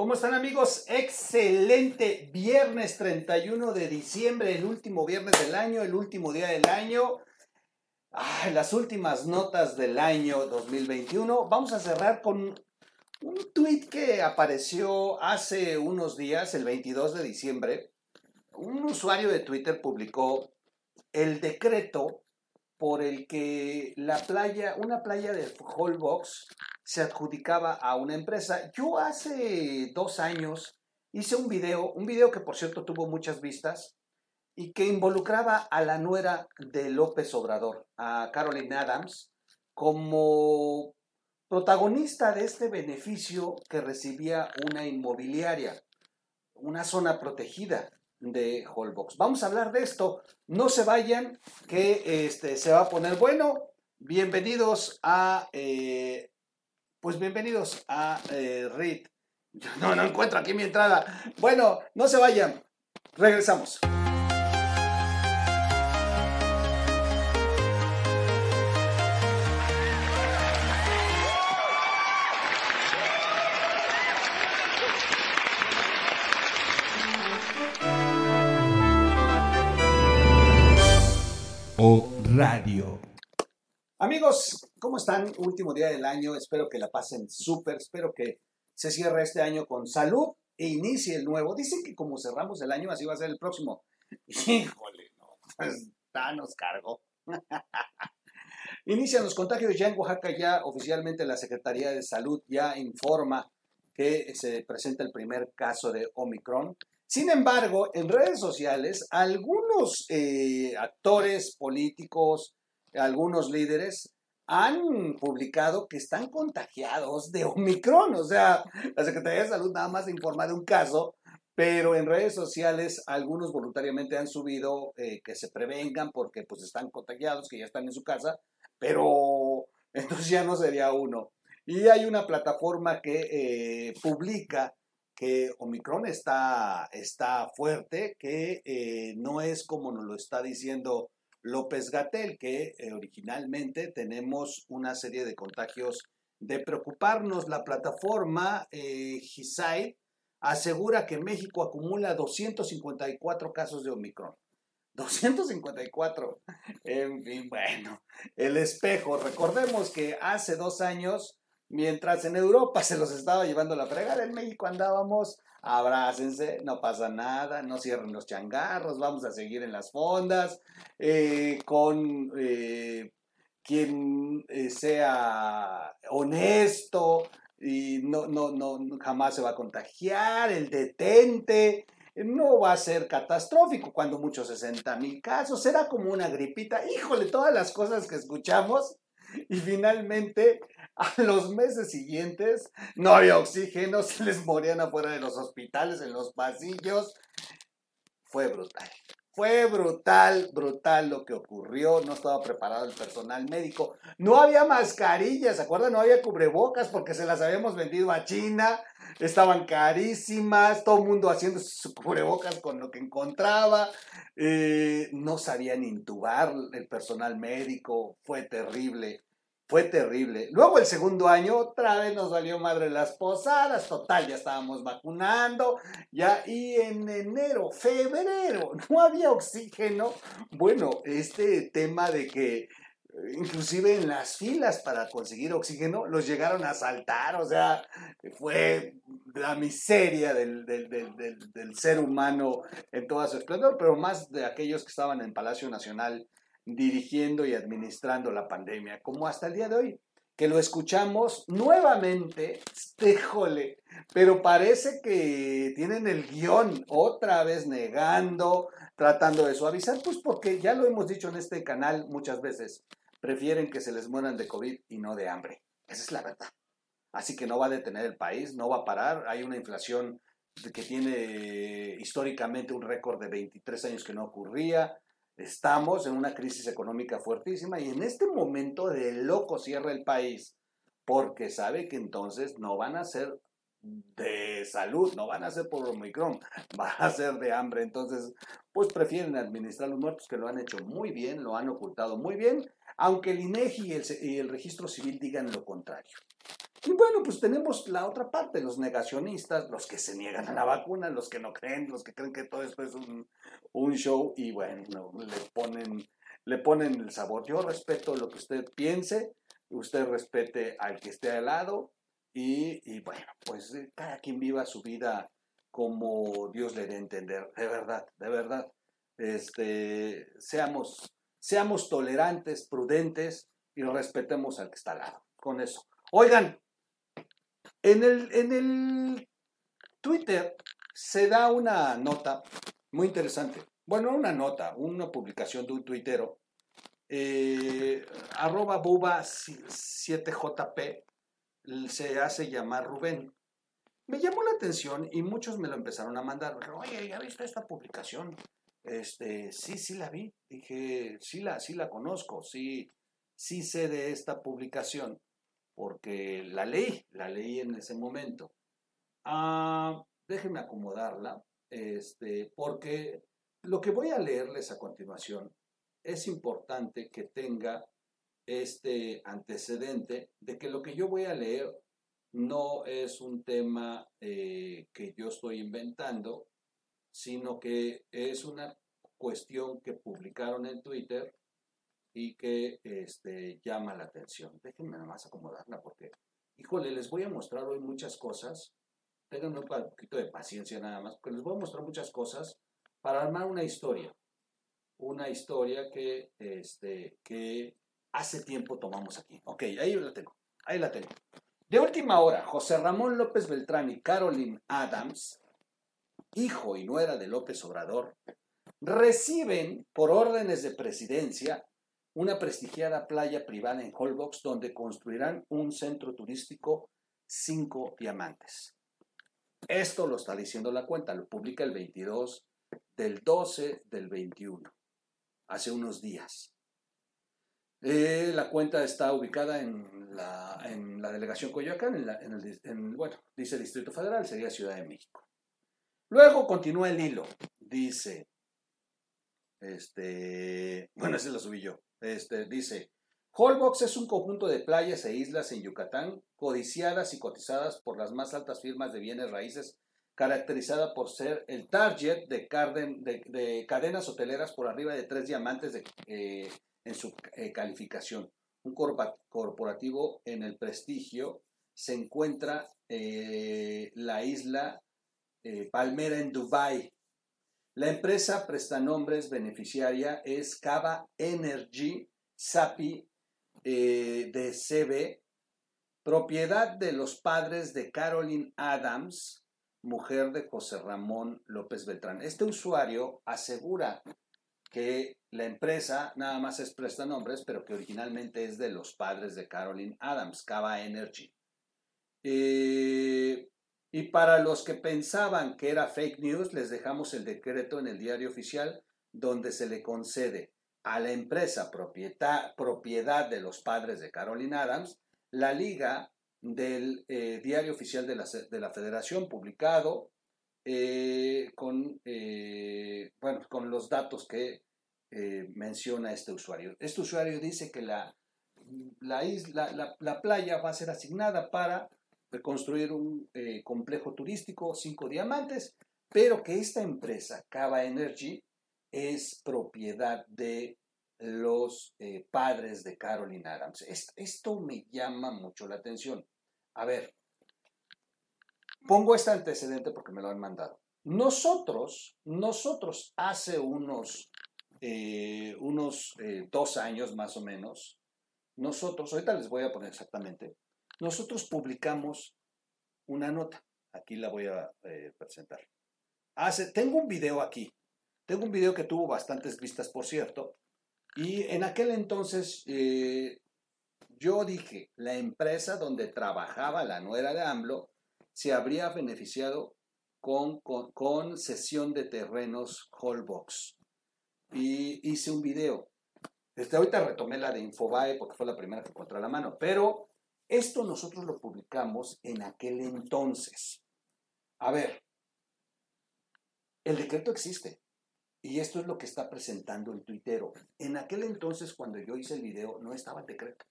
¿Cómo están amigos? Excelente viernes 31 de diciembre, el último viernes del año, el último día del año. las últimas notas del año 2021. Vamos a cerrar con un tweet que apareció hace unos días, el 22 de diciembre. Un usuario de Twitter publicó el decreto por el que la playa, una playa de Holbox se adjudicaba a una empresa. Yo hace dos años hice un video, un video que por cierto tuvo muchas vistas y que involucraba a la nuera de López Obrador, a Caroline Adams, como protagonista de este beneficio que recibía una inmobiliaria, una zona protegida de Holbox. Vamos a hablar de esto. No se vayan, que este, se va a poner bueno. Bienvenidos a, eh, pues bienvenidos a eh, RIT. No, no encuentro aquí mi entrada. Bueno, no se vayan. Regresamos. Radio. Amigos, ¿cómo están? Último día del año, espero que la pasen súper, espero que se cierre este año con salud e inicie el nuevo. Dicen que como cerramos el año, así va a ser el próximo. Híjole, no, pues nos cargo. Inician los contagios ya en Oaxaca, ya oficialmente la Secretaría de Salud ya informa que se presenta el primer caso de Omicron. Sin embargo, en redes sociales, algunos eh, actores políticos, algunos líderes, han publicado que están contagiados de Omicron. O sea, la Secretaría de Salud nada más informa de un caso, pero en redes sociales algunos voluntariamente han subido eh, que se prevengan porque pues están contagiados, que ya están en su casa, pero entonces ya no sería uno. Y hay una plataforma que eh, publica que Omicron está, está fuerte, que eh, no es como nos lo está diciendo López Gatel, que eh, originalmente tenemos una serie de contagios de preocuparnos. La plataforma eh, asegura que México acumula 254 casos de Omicron. 254. En fin, bueno, el espejo. Recordemos que hace dos años Mientras en Europa se los estaba llevando la fregada, en México andábamos, abrácense, no pasa nada, no cierren los changarros, vamos a seguir en las fondas, eh, con eh, quien eh, sea honesto y no, no, no, jamás se va a contagiar, el detente, no va a ser catastrófico, cuando muchos 60 mil casos, será como una gripita, híjole, todas las cosas que escuchamos y finalmente a los meses siguientes no había oxígeno, se les morían afuera de los hospitales, en los pasillos. Fue brutal. Fue brutal, brutal lo que ocurrió. No estaba preparado el personal médico. No había mascarillas, ¿se acuerdan? No había cubrebocas porque se las habíamos vendido a China. Estaban carísimas. Todo el mundo haciendo sus cubrebocas con lo que encontraba. Eh, no sabían intubar el personal médico. Fue terrible. Fue terrible. Luego el segundo año otra vez nos valió madre las posadas, total, ya estábamos vacunando, ya, y en enero, febrero, no había oxígeno. Bueno, este tema de que eh, inclusive en las filas para conseguir oxígeno los llegaron a saltar, o sea, fue la miseria del, del ser humano en toda su esplendor, pero más de aquellos que estaban en Palacio Nacional dirigiendo y administrando la pandemia, como hasta el día de hoy, que lo escuchamos nuevamente, híjole, pero parece que tienen el guion otra vez negando, tratando de suavizar, pues porque ya lo hemos dicho en este canal muchas veces, prefieren que se les mueran de COVID y no de hambre. Esa es la verdad. Así que no va a detener el país, no va a parar. Hay una inflación que tiene históricamente un récord de 23 años que no ocurría. Estamos en una crisis económica fuertísima y en este momento de loco cierra el país porque sabe que entonces no van a ser de salud, no van a ser por Omicron, van a ser de hambre. Entonces, pues prefieren administrar los muertos que lo han hecho muy bien, lo han ocultado muy bien, aunque el INEGI el, y el registro civil digan lo contrario. Y bueno, pues tenemos la otra parte, los negacionistas, los que se niegan a la vacuna, los que no creen, los que creen que todo esto es un, un show y bueno, le ponen, le ponen el sabor. Yo respeto lo que usted piense, usted respete al que esté al lado y, y bueno, pues eh, cada quien viva su vida como Dios le dé a entender, de verdad, de verdad. Este, seamos, seamos tolerantes, prudentes y respetemos al que está al lado. Con eso. Oigan, en el, en el Twitter se da una nota muy interesante. Bueno, una nota, una publicación de un tuitero, eh, arroba buba7jp, se hace llamar Rubén. Me llamó la atención y muchos me lo empezaron a mandar. Oye, ¿ya viste esta publicación? Este, sí, sí la vi. Dije, sí la, sí la conozco, sí, sí sé de esta publicación porque la leí, la leí en ese momento. Ah, déjenme acomodarla, este, porque lo que voy a leerles a continuación es importante que tenga este antecedente de que lo que yo voy a leer no es un tema eh, que yo estoy inventando, sino que es una cuestión que publicaron en Twitter y que este, llama la atención. Déjenme nada más acomodarla porque, híjole, les voy a mostrar hoy muchas cosas. Tengan un poquito de paciencia nada más, porque les voy a mostrar muchas cosas para armar una historia. Una historia que, este, que hace tiempo tomamos aquí. Ok, ahí la tengo. Ahí la tengo. De última hora, José Ramón López Beltrán y Caroline Adams, hijo y nuera de López Obrador, reciben por órdenes de presidencia una prestigiada playa privada en Holbox donde construirán un centro turístico cinco diamantes. Esto lo está diciendo la cuenta, lo publica el 22 del 12 del 21, hace unos días. Eh, la cuenta está ubicada en la, en delegación Coyoacán, en, el, bueno, dice Distrito Federal, sería Ciudad de México. Luego continúa el hilo, dice, este, bueno, ese lo subí yo. Este, dice, Holbox es un conjunto de playas e islas en Yucatán, codiciadas y cotizadas por las más altas firmas de bienes raíces, caracterizada por ser el target de, de, cadenas hoteleras por arriba de tres diamantes eh, en su eh, calificación. Un corporativo en el prestigio se encuentra eh, la isla Palmera en Dubái, la empresa prestanombres beneficiaria es Cava Energy SAPI eh, de CB, propiedad de los padres de Caroline Adams, mujer de José Ramón López Beltrán. Este usuario asegura que la empresa nada más es prestanombres, pero que originalmente es de los padres de Caroline Adams, Cava Energy. Eh, y para los que pensaban que era fake news, les dejamos el decreto en el diario oficial donde se le concede a la empresa propiedad, de los padres de Caroline Adams la liga del eh, diario oficial de la, de la federación publicado eh, con, eh, bueno, con los datos que menciona este usuario. Este usuario dice que la, la, isla, la playa va a ser asignada para construir un eh, complejo turístico, cinco diamantes, pero que esta empresa, Cava Energy, es propiedad de los eh, padres de Caroline Adams. esto me llama mucho la atención. A ver, pongo este antecedente porque me lo han mandado. Nosotros, nosotros hace unos, eh, unos dos años más o menos, nosotros, ahorita les voy a poner exactamente, nosotros publicamos una nota. Aquí la voy a eh, presentar. Hace, tengo un video aquí. Tengo un video que tuvo bastantes vistas, por cierto. Y en aquel entonces eh, yo dije, la empresa donde trabajaba la nuera de AMLO se habría beneficiado con, con, con cesión de terrenos Holbox. Y hice un video. Desde ahorita retomé la de Infobae porque fue la primera que encontré a la mano. Pero esto nosotros lo publicamos en aquel entonces. A ver, el decreto existe. Y esto es lo que está presentando el tuitero. En aquel entonces, cuando yo hice el video, no estaba el decreto.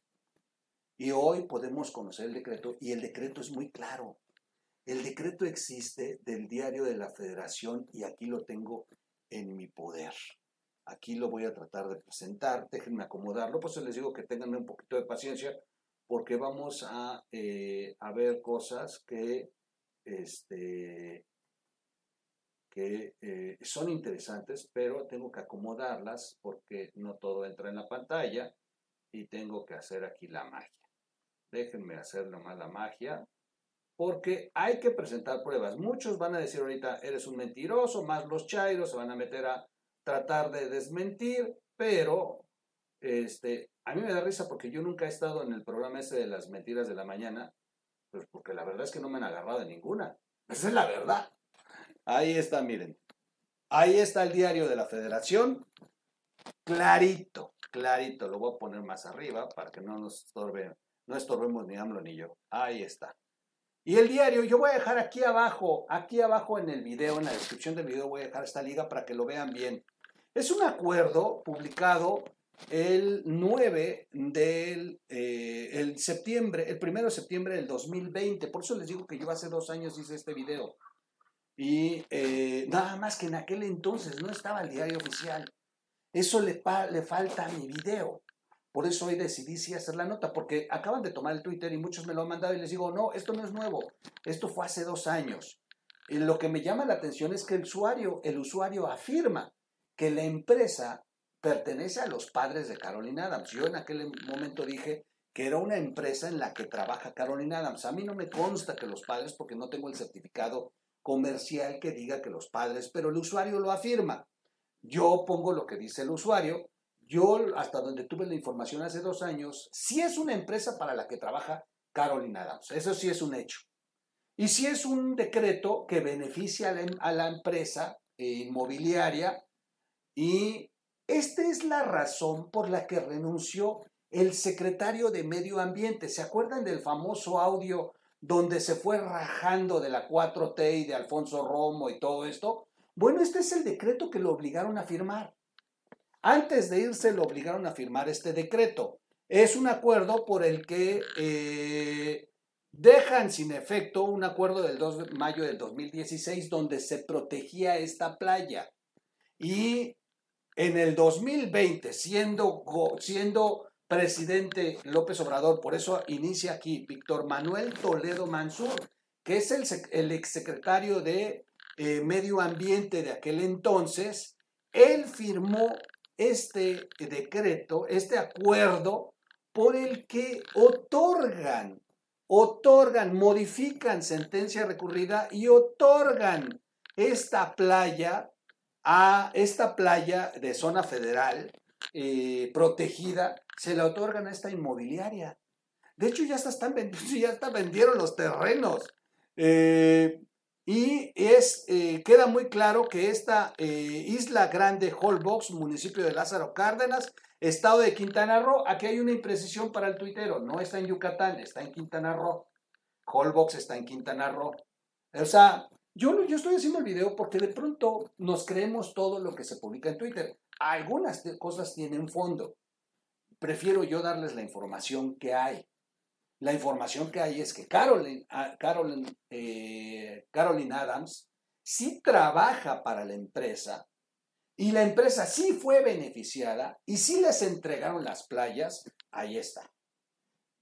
Y hoy podemos conocer el decreto y el decreto es muy claro. El decreto existe del diario de la federación y aquí lo tengo en mi poder. Aquí lo voy a tratar de presentar, déjenme acomodarlo, pues les digo que tengan un poquito de paciencia porque vamos a, eh, a ver cosas que, este, que eh, son interesantes, pero tengo que acomodarlas porque no todo entra en la pantalla y tengo que hacer aquí la magia. Déjenme hacer nomás la magia porque hay que presentar pruebas. Muchos van a decir ahorita, eres un mentiroso, más los chairos se van a meter a tratar de desmentir, pero este, a mí me da risa porque yo nunca he estado en el programa ese de las mentiras de la mañana, pues porque la verdad es que no me han agarrado ninguna. Esa es la verdad. Ahí está, miren. Ahí está el diario de la federación. Clarito, clarito. Lo voy a poner más arriba para que no nos estorbe, no estorbemos ni AMLO ni yo. Ahí está. Y el diario, yo voy a dejar aquí abajo, aquí abajo en el video, en la descripción del video, voy a dejar esta liga para que lo vean bien. Es un acuerdo publicado el 9 del eh, el septiembre, el 1 de septiembre del 2020. Por eso les digo que yo hace dos años hice este video. Y eh, nada más que en aquel entonces no estaba el diario oficial. Eso le, le falta a mi video. Por eso hoy decidí sí hacer la nota, porque acaban de tomar el Twitter y muchos me lo han mandado y les digo, no, esto no es nuevo, esto fue hace dos años. Y lo que me llama la atención es que el usuario, el usuario afirma que la empresa pertenece a los padres de Carolina Adams. Yo en aquel momento dije que era una empresa en la que trabaja Carolina Adams. A mí no me consta que los padres, porque no tengo el certificado comercial que diga que los padres, pero el usuario lo afirma. Yo pongo lo que dice el usuario. Yo, hasta donde tuve la información hace dos años, sí es una empresa para la que trabaja Carolina Adams. Eso sí es un hecho. Y sí es un decreto que beneficia a la, a la empresa inmobiliaria y esta es la razón por la que renunció el secretario de Medio Ambiente. ¿Se acuerdan del famoso audio donde se fue rajando de la 4T y de Alfonso Romo y todo esto? Bueno, este es el decreto que lo obligaron a firmar. Antes de irse lo obligaron a firmar este decreto. Es un acuerdo por el que eh, dejan sin efecto un acuerdo del 2 de mayo del 2016 donde se protegía esta playa. Y en el 2020, siendo, siendo presidente López Obrador, por eso inicia aquí Víctor Manuel Toledo Mansur, que es el, el exsecretario de eh, Medio Ambiente de aquel entonces, él firmó este decreto, este acuerdo por el que otorgan, otorgan, modifican sentencia recurrida y otorgan esta playa a esta playa de zona federal eh, protegida, se la otorgan a esta inmobiliaria. De hecho, ya están ya hasta vendieron los terrenos. Eh, y es, eh, queda muy claro que esta Isla Grande Holbox, municipio de Lázaro Cárdenas, estado de Quintana Roo, aquí hay una imprecisión para el tuitero, no está en Yucatán, está en Quintana Roo. Holbox está en Quintana Roo. O sea, yo, yo estoy haciendo el video porque de pronto nos creemos todo lo que se publica en Twitter. Algunas cosas tienen fondo. Prefiero yo darles la información que hay. La información que hay es que Carolyn, ah, eh, Carolyn Adams sí trabaja para la empresa y la empresa sí fue beneficiada y sí les entregaron las playas. Ahí está.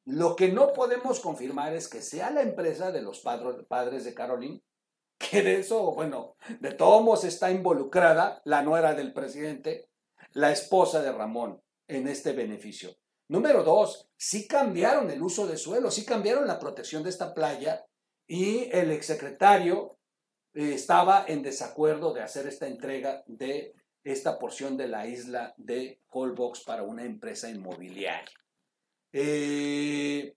Lo que no podemos confirmar es que sea la empresa de los padres de Carolyn que de eso, bueno, de todos está involucrada la nuera del presidente, la esposa de Ramón, en este beneficio. Número dos, sí cambiaron el uso de suelo, sí cambiaron la protección de esta playa y el exsecretario eh, estaba en desacuerdo de hacer esta entrega de esta porción de la isla de Holbox para una empresa inmobiliaria. Eh,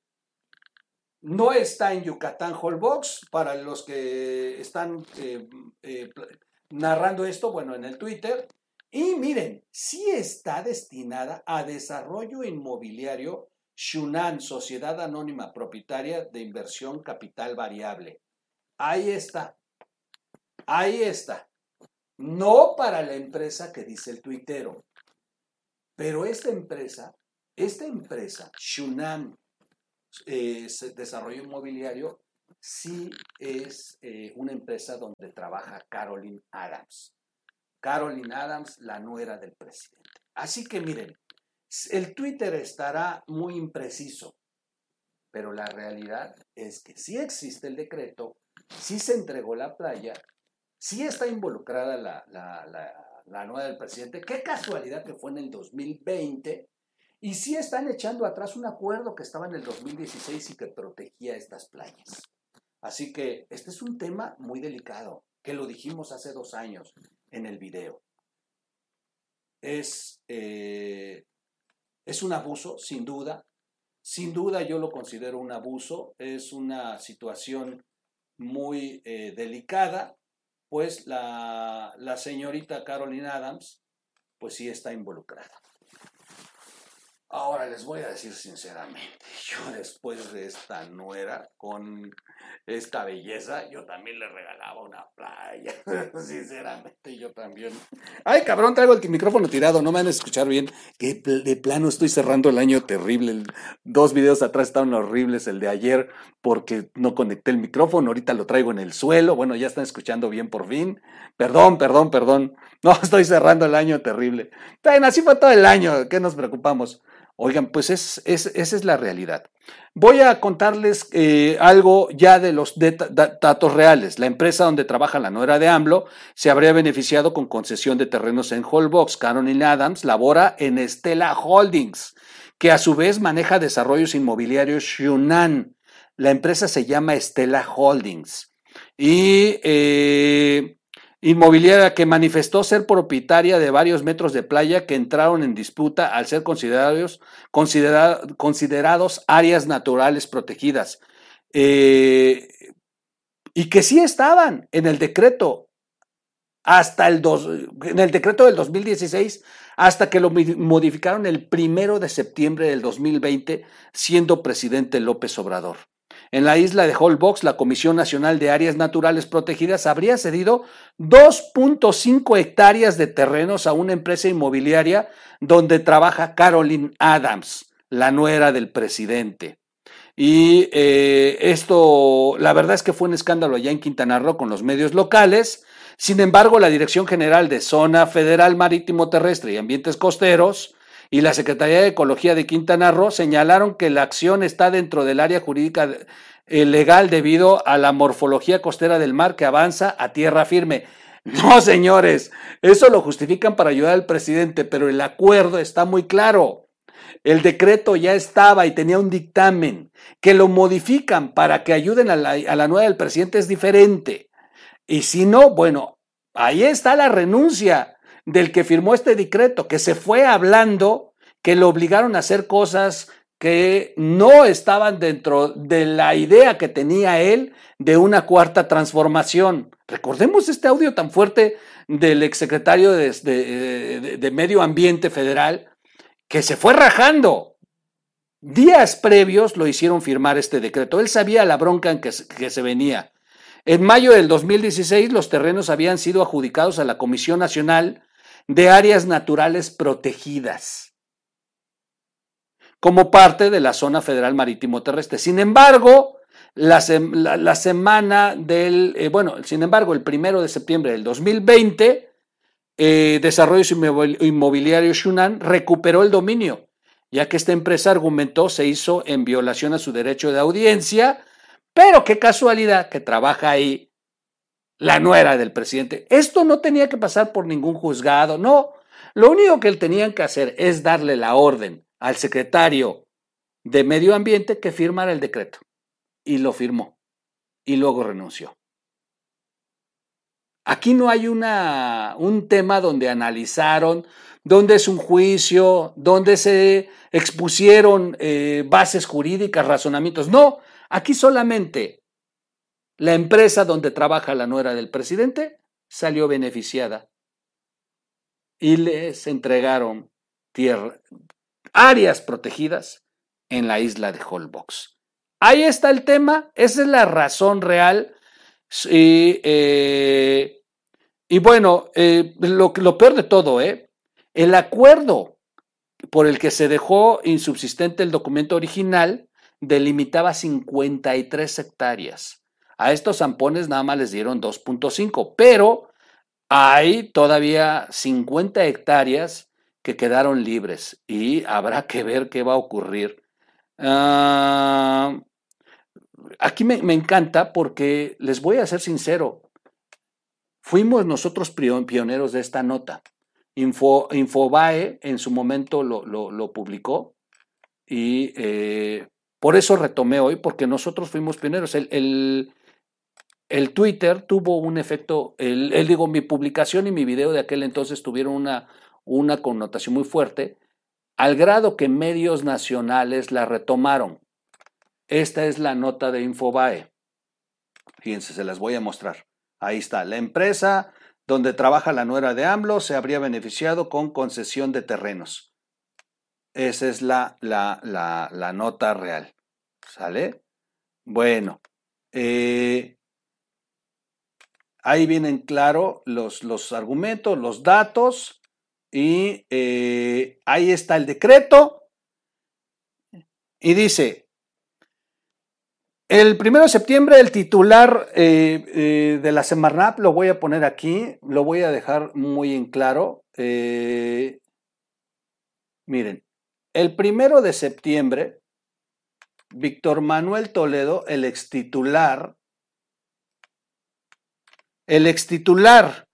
no está en Yucatán Holbox, para los que están eh, eh, narrando esto, bueno, en el Twitter. Y miren, sí está destinada a desarrollo inmobiliario Shunan, Sociedad Anónima Propietaria de Inversión Capital Variable. Ahí está. Ahí está. No para la empresa que dice el tuitero. Pero esta empresa, esta empresa, Shunan, eh, desarrollo inmobiliario sí es eh, una empresa donde trabaja Caroline Adams. Caroline Adams, la nuera del presidente. Así que miren, el Twitter estará muy impreciso, pero la realidad es que sí existe el decreto, sí se entregó la playa, sí está involucrada la, la, nueva del presidente. Qué casualidad que fue en el 2020. Y sí están echando atrás un acuerdo que estaba en el 2016 y que protegía estas playas. Así que este es un tema muy delicado, que lo dijimos hace dos años en el video. Es, eh, es un abuso, sin duda. Sin duda yo lo considero un abuso. Es una situación muy eh, delicada, pues la, la señorita Caroline Adams, pues sí está involucrada. Ahora les voy a decir sinceramente, yo después de esta nuera con esta belleza, yo también le regalaba una playa. sinceramente, yo también. Ay, cabrón, traigo el micrófono tirado, no me van a escuchar bien. Que de plano estoy cerrando el año terrible. Dos videos atrás estaban horribles, el de ayer, porque no conecté el micrófono. Ahorita lo traigo en el suelo. Bueno, ya están escuchando bien por fin. Perdón, perdón, perdón. No, estoy cerrando el año terrible. Así fue todo el año. ¿Qué nos preocupamos? Oigan, pues es, esa es la realidad. Voy a contarles eh, algo ya de los datos reales. La empresa donde trabaja la nuera de AMLO se habría beneficiado con concesión de terrenos en Holbox. Caroline Adams labora en Stella Holdings, que a su vez maneja desarrollos inmobiliarios Yunnan. La empresa se llama Stella Holdings. Y eh, inmobiliaria que manifestó ser propietaria de varios metros de playa que entraron en disputa al ser considerados, considerados áreas naturales protegidas. Eh, y que sí estaban en el decreto hasta el dos, en el decreto del 2016 hasta que lo modificaron el primero de septiembre del 2020 siendo presidente López Obrador. En la isla de Holbox, la Comisión Nacional de Áreas Naturales Protegidas habría cedido 2.5 hectáreas de terrenos a una empresa inmobiliaria donde trabaja Caroline Adams, la nuera del presidente. Y eh, esto, la verdad es que fue un escándalo allá en Quintana Roo con los medios locales. Sin embargo, la Dirección General de Zona Federal Marítimo Terrestre y Ambientes Costeros y la Secretaría de Ecología de Quintana Roo señalaron que la acción está dentro del área jurídica eh, legal debido a la morfología costera del mar que avanza a tierra firme. No, señores, eso lo justifican para ayudar al presidente, pero el acuerdo está muy claro. El decreto ya estaba y tenía un dictamen. Que lo modifican para que ayuden a la, a la nueva del presidente es diferente. Y si no, bueno, ahí está la renuncia del que firmó este decreto, que se fue hablando, que lo obligaron a hacer cosas que no estaban dentro de la idea que tenía él de una cuarta transformación. Recordemos este audio tan fuerte del exsecretario de, de, de, Medio Ambiente Federal, que se fue rajando. Días previos lo hicieron firmar este decreto. Él sabía la bronca en que, que se venía. En mayo del 2016 los terrenos habían sido adjudicados a la Comisión Nacional de áreas naturales protegidas como parte de la zona federal marítimo terrestre. Sin embargo, la, semana del, eh, bueno, sin embargo, el primero de septiembre del 2020, eh, Desarrollos Inmobiliarios Shunan recuperó el dominio, ya que esta empresa argumentó se hizo en violación a su derecho de audiencia, pero qué casualidad que trabaja ahí la nuera del presidente. Esto no tenía que pasar por ningún juzgado, no. Lo único que él tenían que hacer es darle la orden al secretario de Medio Ambiente que firmara el decreto. Y lo firmó. Y luego renunció. Aquí no hay una, un tema donde analizaron, donde es un juicio, donde se expusieron eh, bases jurídicas, razonamientos. No, aquí solamente la empresa donde trabaja la nuera del presidente salió beneficiada y les entregaron tierra, áreas protegidas en la isla de Holbox. Ahí está el tema, esa es la razón real. Y, eh, y bueno, eh, lo, lo, peor de todo, ¿eh? el acuerdo por el que se dejó insubsistente el documento original delimitaba 53 hectáreas. A estos zampones nada más les dieron 2.5, pero hay todavía 50 hectáreas que quedaron libres y habrá que ver qué va a ocurrir. Ah, aquí me, encanta porque les voy a ser sincero, fuimos nosotros pioneros de esta nota. Info, Infobae en su momento lo, publicó y eh, por eso retomé hoy, porque nosotros fuimos pioneros. El, Twitter tuvo un efecto, el, digo, mi publicación y mi video de aquel entonces tuvieron una, una connotación muy fuerte, al grado que medios nacionales la retomaron. Esta es la nota de Infobae. Fíjense, se las voy a mostrar. Ahí está. La empresa donde trabaja la nuera de AMLO se habría beneficiado con concesión de terrenos. Esa es la, la, la, nota real. ¿Sale? Bueno, eh, ahí vienen claro los, los, argumentos, los datos y eh, ahí está el decreto. Y dice, el primero de septiembre, el titular eh, eh, de la Semarnap, lo voy a poner aquí, lo voy a dejar muy en claro. Miren, el primero de septiembre, Víctor Manuel Toledo, el extitular, el extitular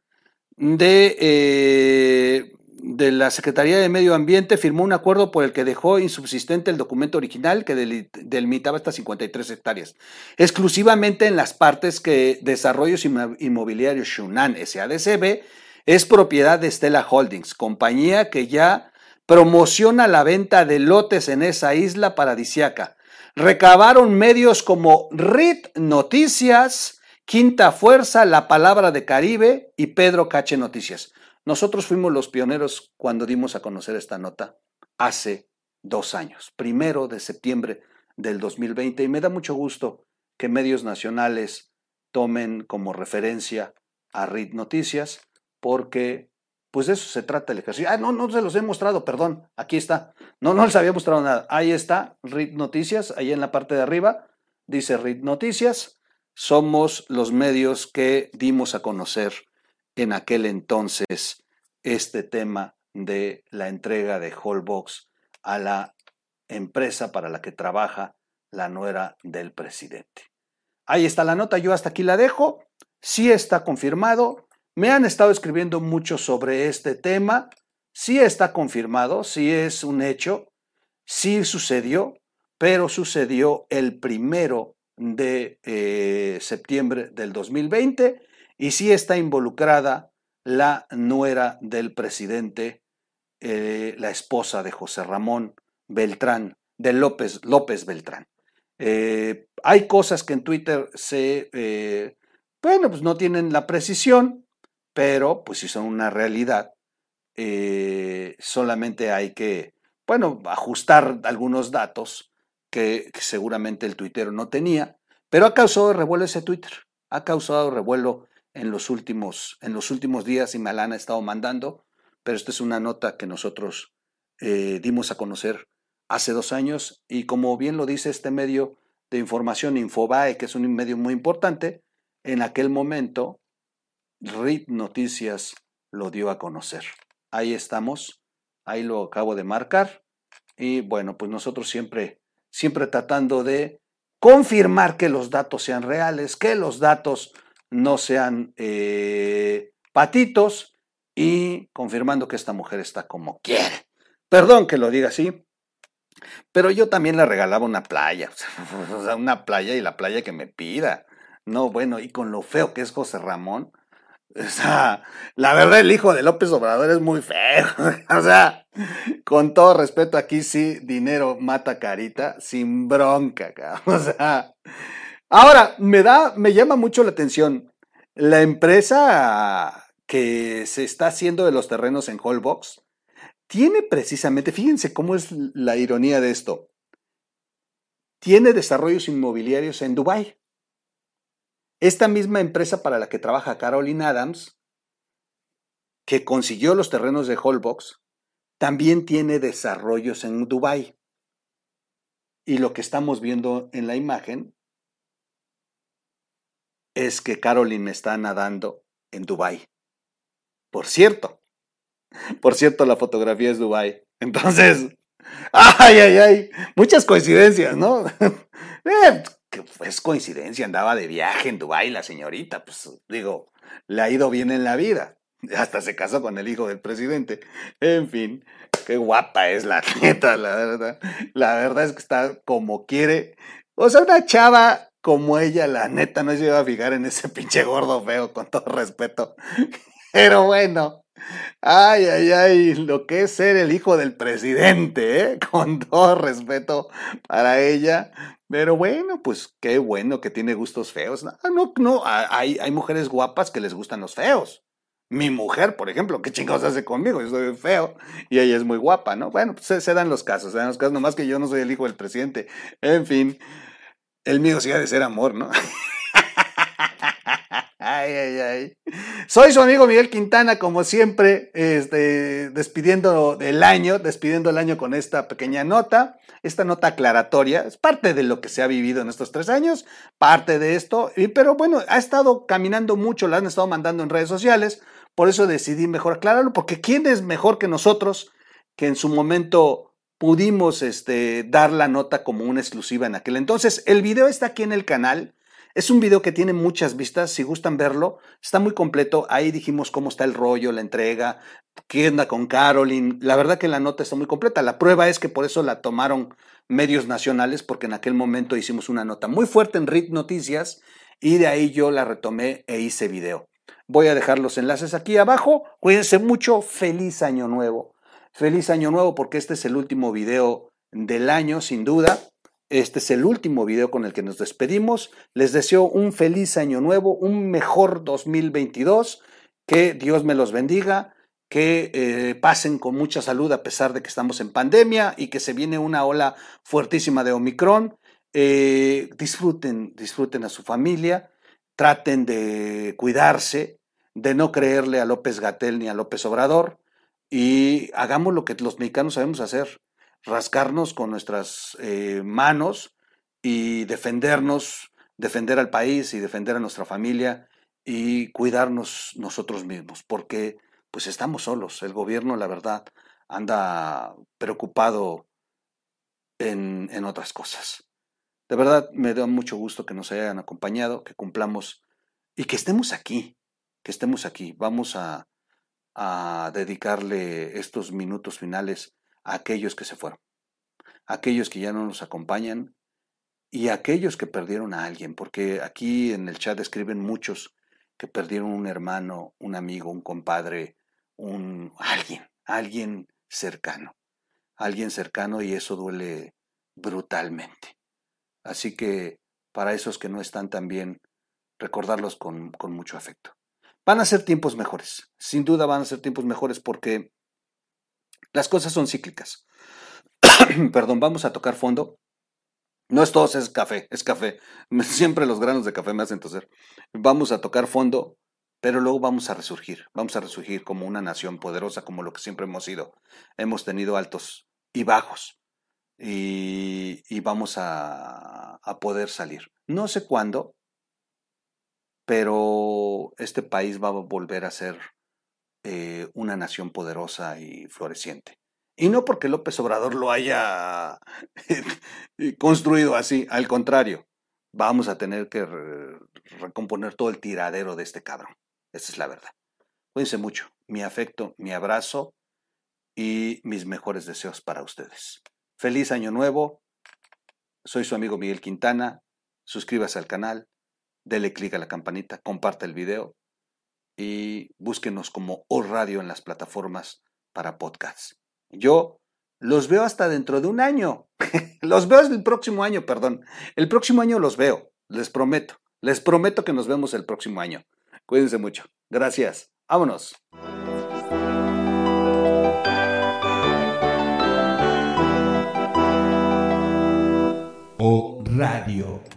de de la Secretaría de Medio Ambiente firmó un acuerdo por el que dejó insubsistente el documento original que delimitaba estas 53 hectáreas, exclusivamente en las partes que Desarrollos Inmobiliarios Shunan SADCB es propiedad de Stella Holdings, compañía que ya promociona la venta de lotes en esa isla paradisiaca. Recabaron medios como RIT Noticias, Quinta Fuerza, La Palabra de Caribe y Pedro Cache Noticias. Nosotros fuimos los pioneros cuando dimos a conocer esta nota hace dos años, primero de septiembre del 2020, y me da mucho gusto que medios nacionales tomen como referencia a RIT Noticias, porque pues de eso se trata el ejercicio. Ah, no, no se los he mostrado, perdón, aquí está. No, no les había mostrado nada. Ahí está, RIT Noticias, ahí en la parte de arriba, dice RIT Noticias. Somos los medios que dimos a conocer en aquel entonces este tema de la entrega de Holbox a la empresa para la que trabaja la nuera del presidente. Ahí está la nota, yo hasta aquí la dejo. Sí está confirmado. Me han estado escribiendo mucho sobre este tema. Sí está confirmado, sí es un hecho, sí sucedió, pero sucedió el primero de eh, septiembre del 2020 y sí está involucrada la nuera del presidente, eh, la esposa de José Ramón Beltrán, de López, López Beltrán. Eh, hay cosas que en Twitter se, bueno, pues no tienen la precisión, pero pues si son una realidad, solamente hay que, bueno, ajustar algunos datos que, seguramente el tuitero no tenía, pero ha causado revuelo ese Twitter, ha causado revuelo en los últimos, en los últimos días y me la han estado mandando, pero esta es una nota que nosotros eh, dimos a conocer hace dos años y como bien lo dice este medio de información Infobae, que es un medio muy importante, en aquel momento RIT Noticias lo dio a conocer. Ahí estamos, ahí lo acabo de marcar y bueno, pues nosotros siempre, siempre tratando de confirmar que los datos sean reales, que los datos no sean eh, patitos y confirmando que esta mujer está como quiere. Perdón que lo diga así, pero yo también le regalaba una playa, una playa y la playa que me pida. No, bueno, y con lo feo que es José Ramón, o sea, la verdad el hijo de López Obrador es muy feo. O sea, con todo respeto, aquí sí, dinero mata carita, sin bronca, O sea, Ahora, me da, me llama mucho la atención. La empresa que se está haciendo de los terrenos en Holbox tiene precisamente, fíjense cómo es la ironía de esto. Tiene desarrollos inmobiliarios en Dubai. Esta misma empresa para la que trabaja Caroline Adams, que consiguió los terrenos de Holbox, también tiene desarrollos en Dubai. Y lo que estamos viendo en la imagen es que Caroline está nadando en Dubai. Por cierto, por cierto, la fotografía es Dubai. Entonces, ay, ay, ay, muchas coincidencias, ¿no? eh, es coincidencia, andaba de viaje en Dubai la señorita, pues digo, le ha ido bien en la vida. Hasta se casó con el hijo del presidente. En fin, qué guapa es la neta, la verdad. La verdad es que está como quiere. O sea, una chava como ella, la neta, no se iba a fijar en ese pinche gordo feo, con todo respeto. Pero bueno, ay, ay, ay, lo que es ser el hijo del presidente, ¿eh? con todo respeto para ella. Pero bueno, pues qué bueno que tiene gustos feos. No, no, no hay, hay mujeres guapas que les gustan los feos. Mi mujer, por ejemplo, ¿qué chingados hace conmigo? Yo soy feo y ella es muy guapa, ¿no? Bueno, pues se, dan los casos, se dan los casos, nomás que yo no soy el hijo del presidente. En fin, el mío sí ha de ser amor, ¿no? Ay, ay, ay. Soy su amigo Miguel Quintana, como siempre, este, despidiendo el año, despidiendo el año con esta pequeña nota, esta nota aclaratoria. Es parte de lo que se ha vivido en estos tres años, parte de esto, pero bueno, ha estado caminando mucho, la han estado mandando en redes sociales, por eso decidí mejor aclararlo, porque ¿quién es mejor que nosotros que en su momento pudimos este, dar la nota como una exclusiva en aquel entonces? El video está aquí en el canal. Es un video que tiene muchas vistas, si gustan verlo, está muy completo. Ahí dijimos cómo está el rollo, la entrega, qué onda con Caroline. La verdad que la nota está muy completa. La prueba es que por eso la tomaron medios nacionales, porque en aquel momento hicimos una nota muy fuerte en RIT Noticias y de ahí yo la retomé e hice video. Voy a dejar los enlaces aquí abajo. Cuídense mucho. Feliz año nuevo. Feliz año nuevo porque este es el último video del año, sin duda. Este es el último video con el que nos despedimos. Les deseo un feliz año nuevo, un mejor 2022. Que Dios me los bendiga. Que eh, pasen con mucha salud a pesar de que estamos en pandemia y que se viene una ola fuertísima de Omicron. Eh, disfruten, disfruten a su familia traten de cuidarse, de no creerle a López Gatel ni a López Obrador y hagamos lo que los mexicanos sabemos hacer, rascarnos con nuestras eh, manos y defendernos, defender al país y defender a nuestra familia y cuidarnos nosotros mismos, porque pues estamos solos. El gobierno, la verdad, anda preocupado en, en otras cosas. De verdad, me da mucho gusto que nos hayan acompañado, que cumplamos y que estemos aquí, que estemos aquí. Vamos a, a dedicarle estos minutos finales a aquellos que se fueron, aquellos que ya no nos acompañan y aquellos que perdieron a alguien, porque aquí en el chat escriben muchos que perdieron un hermano, un amigo, un compadre, un alguien, alguien cercano, alguien cercano y eso duele brutalmente. Así que para esos que no están tan bien, recordarlos con, mucho afecto. Van a ser tiempos mejores, sin duda van a ser tiempos mejores porque las cosas son cíclicas. Perdón, vamos a tocar fondo. No es todo, es café, es café. Siempre los granos de café me hacen toser. Vamos a tocar fondo, pero luego vamos a resurgir. Vamos a resurgir como una nación poderosa, como lo que siempre hemos sido. Hemos tenido altos y bajos, y, vamos a, poder salir. No sé cuándo, pero este país va a volver a ser eh, una nación poderosa y floreciente. Y no porque López Obrador lo haya construido así, al contrario, vamos a tener que recomponer todo el tiradero de este cabrón. Esa es la verdad. Cuídense mucho. Mi afecto, mi abrazo y mis mejores deseos para ustedes. Feliz año nuevo. Soy su amigo Miguel Quintana. Suscríbase al canal, dele clic a la campanita, comparte el video y búsquenos como O Radio en las plataformas para podcasts. Yo los veo hasta dentro de un año. los veo el próximo año, perdón. El próximo año los veo, les prometo. Les prometo que nos vemos el próximo año. Cuídense mucho. Gracias. Vámonos. o radio.